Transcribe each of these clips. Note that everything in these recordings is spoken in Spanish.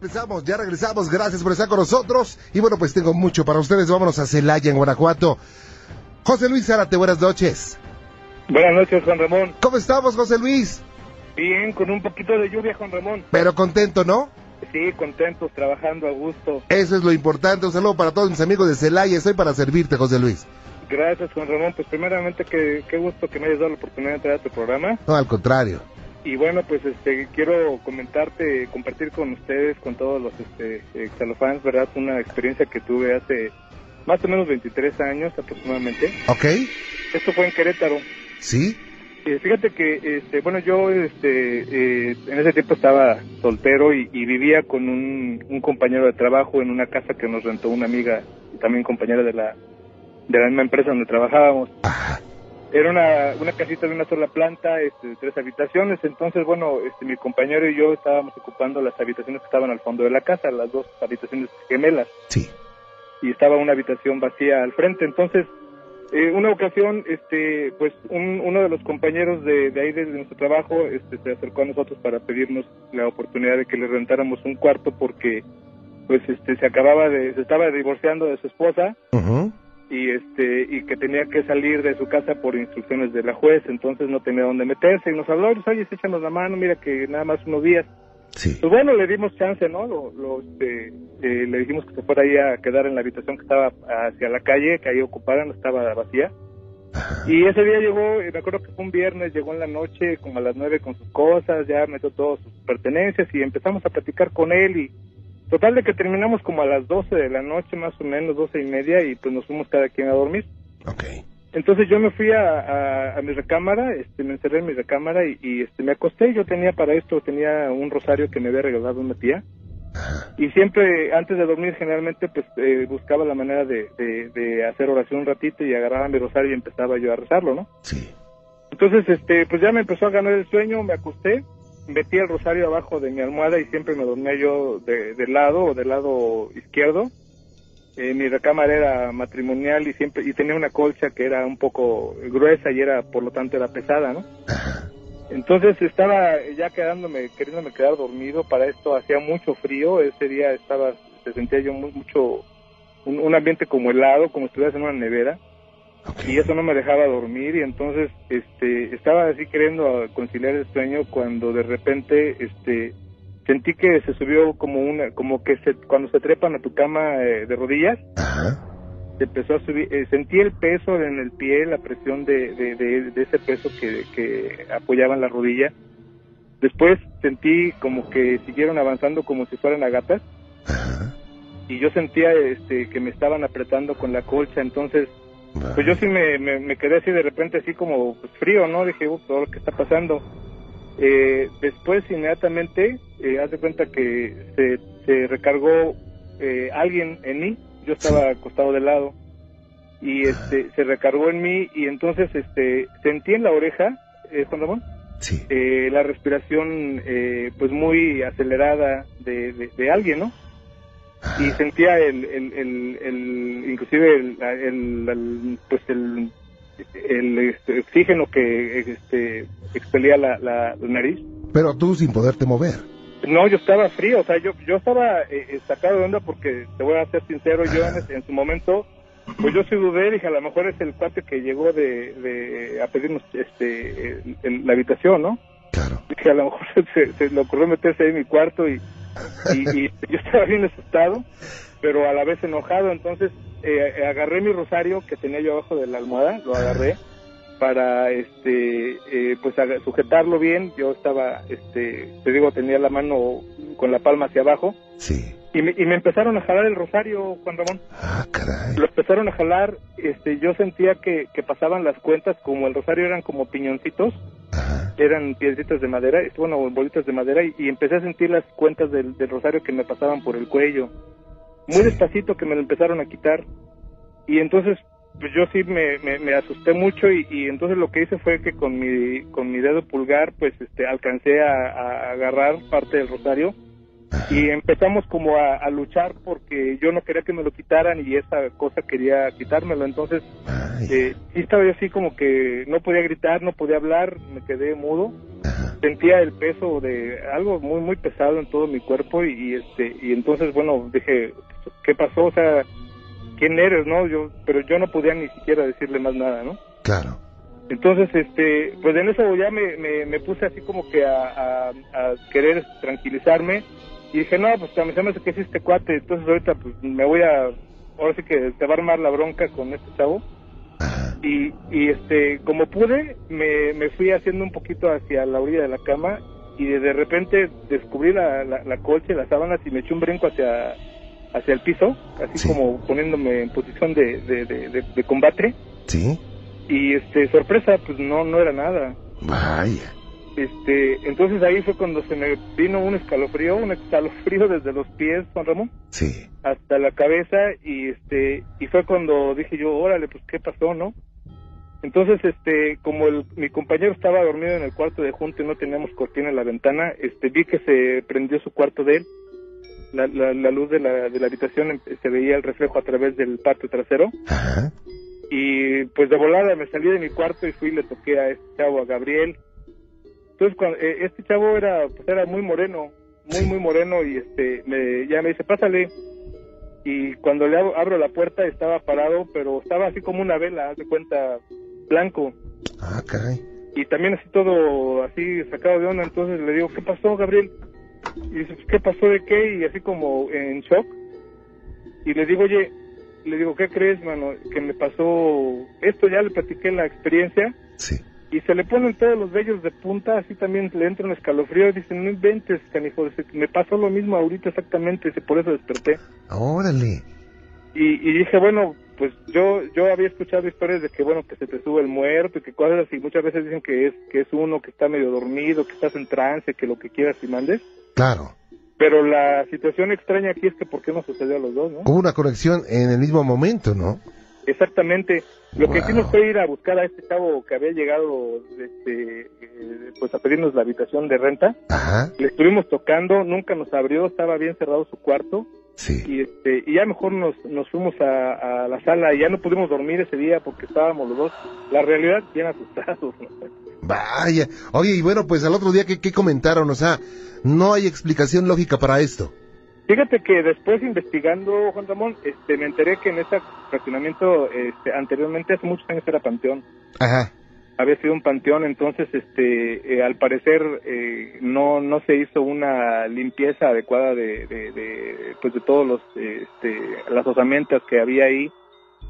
Regresamos, ya regresamos, gracias por estar con nosotros. Y bueno, pues tengo mucho para ustedes, vámonos a Celaya, en Guanajuato. José Luis Zárate, buenas noches. Buenas noches, Juan Ramón. ¿Cómo estamos, José Luis? Bien, con un poquito de lluvia, Juan Ramón. Pero contento, ¿no? Sí, contentos, trabajando a gusto. Eso es lo importante. Un saludo para todos mis amigos de Celaya. Estoy para servirte, José Luis. Gracias, Juan Ramón. Pues primeramente, que, qué gusto que me hayas dado la oportunidad de entrar a tu programa. No, al contrario. Y bueno, pues este quiero comentarte, compartir con ustedes, con todos los este, exalofans, ¿verdad? Una experiencia que tuve hace más o menos 23 años aproximadamente. Ok. Esto fue en Querétaro. ¿Sí? Eh, fíjate que, este, bueno, yo este, eh, en ese tiempo estaba soltero y, y vivía con un, un, compañero de trabajo en una casa que nos rentó una amiga y también compañera de la, de la misma empresa donde trabajábamos. Ajá. Era una, una casita de una sola planta, este, de tres habitaciones, entonces, bueno, este, mi compañero y yo estábamos ocupando las habitaciones que estaban al fondo de la casa, las dos habitaciones gemelas. Sí. Y estaba una habitación vacía al frente, entonces, eh, una ocasión, este, pues, un, uno de los compañeros de, de ahí de nuestro trabajo, este, se acercó a nosotros para pedirnos la oportunidad de que le rentáramos un cuarto porque, pues, este, se acababa de, se estaba divorciando de su esposa. Uh -huh y este y que tenía que salir de su casa por instrucciones de la juez, entonces no tenía dónde meterse y nos habló, oye, échanos la mano, mira que nada más unos días. Sí. Pues bueno, le dimos chance, ¿no? Lo, lo, este, eh, le dijimos que se fuera ahí a quedar en la habitación que estaba hacia la calle, que ahí ocupada, no estaba vacía. Y ese día llegó, me acuerdo que fue un viernes, llegó en la noche como a las nueve con sus cosas, ya metió todas sus pertenencias y empezamos a platicar con él y Total de que terminamos como a las 12 de la noche, más o menos, 12 y media, y pues nos fuimos cada quien a dormir. Ok. Entonces yo me fui a, a, a mi recámara, este, me encerré en mi recámara y, y, este, me acosté. Yo tenía para esto, tenía un rosario que me había regalado una tía. Y siempre, antes de dormir, generalmente, pues eh, buscaba la manera de, de, de, hacer oración un ratito y agarraba mi rosario y empezaba yo a rezarlo, ¿no? Sí. Entonces, este, pues ya me empezó a ganar el sueño, me acosté metí el rosario abajo de mi almohada y siempre me dormía yo de, de lado o del lado izquierdo. Eh, mi recámara era matrimonial y siempre y tenía una colcha que era un poco gruesa y era por lo tanto era pesada, ¿no? Entonces estaba ya quedándome queriéndome quedar dormido. Para esto hacía mucho frío. Ese día estaba se sentía yo muy, mucho un, un ambiente como helado, como si estuvieras en una nevera. Y eso no me dejaba dormir y entonces este estaba así queriendo conciliar el sueño cuando de repente este sentí que se subió como una como que se cuando se trepan a tu cama eh, de rodillas Ajá. se empezó a subir eh, sentí el peso en el pie la presión de, de, de, de ese peso que, que apoyaba en la rodilla después sentí como que siguieron avanzando como si fueran agatas Ajá. y yo sentía este que me estaban apretando con la colcha entonces pues yo sí me, me, me, quedé así de repente así como pues, frío, ¿no? Dije, uh, todo lo que está pasando. Eh, después inmediatamente, eh, haz de cuenta que se, se recargó eh, alguien en mí, yo estaba acostado de lado y este se recargó en mí y entonces este sentí en la oreja, eh, Juan Ramón, sí. eh, la respiración eh, pues muy acelerada de, de, de alguien, ¿no? Y sentía el, el, el, el inclusive el, el, pues el, el este, oxígeno que este expelía la, la, la, nariz. Pero tú sin poderte mover. No yo estaba frío o sea yo yo estaba eh, sacado de onda porque te voy a ser sincero yo en, en, su momento pues yo sí dudé dije a lo mejor es el cuate que llegó de, de a pedirnos este la habitación no claro. Dije a lo mejor se, se le ocurrió meterse ahí en mi cuarto y y, y, yo estaba bien asustado, pero a la vez enojado. Entonces eh, agarré mi rosario que tenía yo abajo de la almohada, lo agarré para este eh, pues sujetarlo bien. Yo estaba, este, te digo, tenía la mano con la palma hacia abajo. Sí. Y me, y me empezaron a jalar el rosario, Juan Ramón. Ah, caray. Lo empezaron a jalar, este, yo sentía que, que pasaban las cuentas, como el rosario eran como piñoncitos, Ajá. eran piedritas de madera, bueno, bolitas de madera, y, y, empecé a sentir las cuentas del, del, rosario que me pasaban por el cuello. Muy sí. despacito que me lo empezaron a quitar. Y entonces, pues yo sí me, me, me asusté mucho y, y, entonces lo que hice fue que con mi, con mi dedo pulgar, pues este, alcancé a, a agarrar parte del rosario y empezamos como a, a, luchar porque yo no quería que me lo quitaran y esa cosa quería quitármelo. Entonces, eh, sí estaba yo así como que no podía gritar, no podía hablar, me quedé mudo. Sentía el peso de algo muy, muy pesado en todo mi cuerpo y, este y entonces, bueno, dije, ¿qué pasó? O sea, ¿quién eres, no? Yo, pero yo no podía ni siquiera decirle más nada, ¿no? Claro. Entonces, este, pues en eso ya me, me, puse así como que a, a, querer tranquilizarme y dije, no, pues me llama que es este cuate, entonces ahorita pues me voy a, ahora sí que te va a armar la bronca con este chavo. Y, y este, como pude, me, me fui haciendo un poquito hacia la orilla de la cama y de, repente descubrí la, la, colcha y las sábanas y me eché un brinco hacia, hacia el piso, así como poniéndome en posición de, de, de combate. Sí. Y este sorpresa pues no no era nada. Vaya este entonces ahí fue cuando se me vino un escalofrío un escalofrío desde los pies Juan Ramón sí. hasta la cabeza y este y fue cuando dije yo órale pues qué pasó no entonces este como el, mi compañero estaba dormido en el cuarto de junto y no teníamos cortina en la ventana este vi que se prendió su cuarto de él la, la, luz de la, de la habitación se veía el reflejo a través del patio trasero. Ajá. Y pues de volada me salí de mi cuarto y fui y le toqué a este chavo, a Gabriel. Entonces cuando, eh, este chavo era pues era muy moreno, muy muy moreno y este me, ya me dice, "Pásale." Y cuando le abro, la puerta estaba parado, pero estaba así como una vela, haz de cuenta, blanco. Ah, caray. Y también así todo así sacado de onda, entonces le digo, "¿Qué pasó, Gabriel?" Y dice, "¿Qué pasó de qué?" Y así como en shock. Y le digo, "Oye, le digo, ¿qué crees, mano? Que me pasó esto, ya le platiqué la experiencia. Sí. Y se le ponen todos los vellos de punta, así también le entra un escalofrío. Dicen, no inventes, canijo, me pasó lo mismo ahorita exactamente, por eso desperté. Órale. Y, y dije, bueno, pues yo yo había escuchado historias de que, bueno, que se te sube el muerto y que cosas así. Muchas veces dicen que es, que es uno que está medio dormido, que estás en trance, que lo que quieras y mandes. Claro. Pero la situación extraña aquí es que por qué no sucedió a los dos, ¿no? Hubo una conexión en el mismo momento, ¿no? Exactamente. Lo que hicimos fue ir a buscar a este chavo que había llegado este, eh, pues a pedirnos la habitación de renta. Ajá. Le estuvimos tocando, nunca nos abrió, estaba bien cerrado su cuarto. Sí. Y, este, y ya mejor nos, nos fuimos a, la sala y ya no pudimos dormir ese día porque estábamos los dos, la realidad, bien asustados. Vaya. Oye, y bueno, pues al otro día, ¿qué, qué comentaron? O sea, no hay explicación lógica para esto. Fíjate que después investigando, Juan Ramón, este, me enteré que en ese fraccionamiento este, anteriormente, hace muchos años era panteón. Ajá. Había sido un panteón, entonces, este, eh, al parecer, eh, no, no se hizo una limpieza adecuada de, de, de pues de todos los, este, las osamentas que había ahí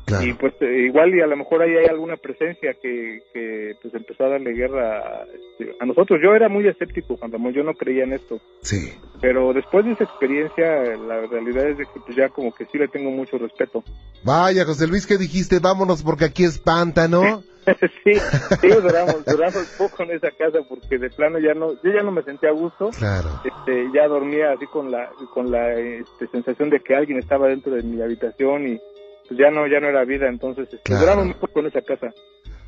y pues eh, igual y a lo mejor ahí hay alguna presencia que, que pues empezó a darle guerra este, a, nosotros. Yo era muy escéptico, Juan Ramón, yo no creía en esto. Sí. Pero después de esa experiencia, la realidad es de que pues ya como que sí le tengo mucho respeto. Vaya, José Luis, ¿qué dijiste? Vámonos porque aquí es pantano. sí, sí, duramos, duramos poco en esa casa porque de plano ya no, yo ya no me sentía a gusto. Claro. Este, ya dormía así con la, con la este, sensación de que alguien estaba dentro de mi habitación y pues ya no, ya no era vida, entonces este, duramos un poco en esa casa.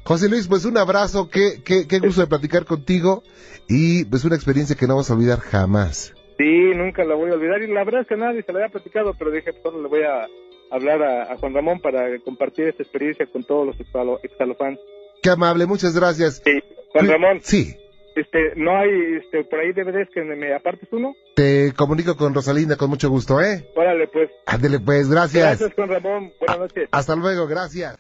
José Luis, pues un abrazo, qué, qué, qué gusto de platicar contigo y pues una experiencia que no vamos a olvidar jamás. Sí, nunca la voy a olvidar y la verdad es que nadie se la había platicado, pero dije, pues le voy a hablar a, Juan Ramón para compartir esta experiencia con todos los exhalofans. Qué amable, muchas gracias. Sí, Juan Ramón. Sí. Este, no hay, este, por ahí DVDs que me, apartes uno. Te comunico con Rosalinda con mucho gusto, ¿eh? Órale, pues. Ándele, pues, gracias. Gracias, Juan Ramón. Buenas noches. Hasta luego, gracias.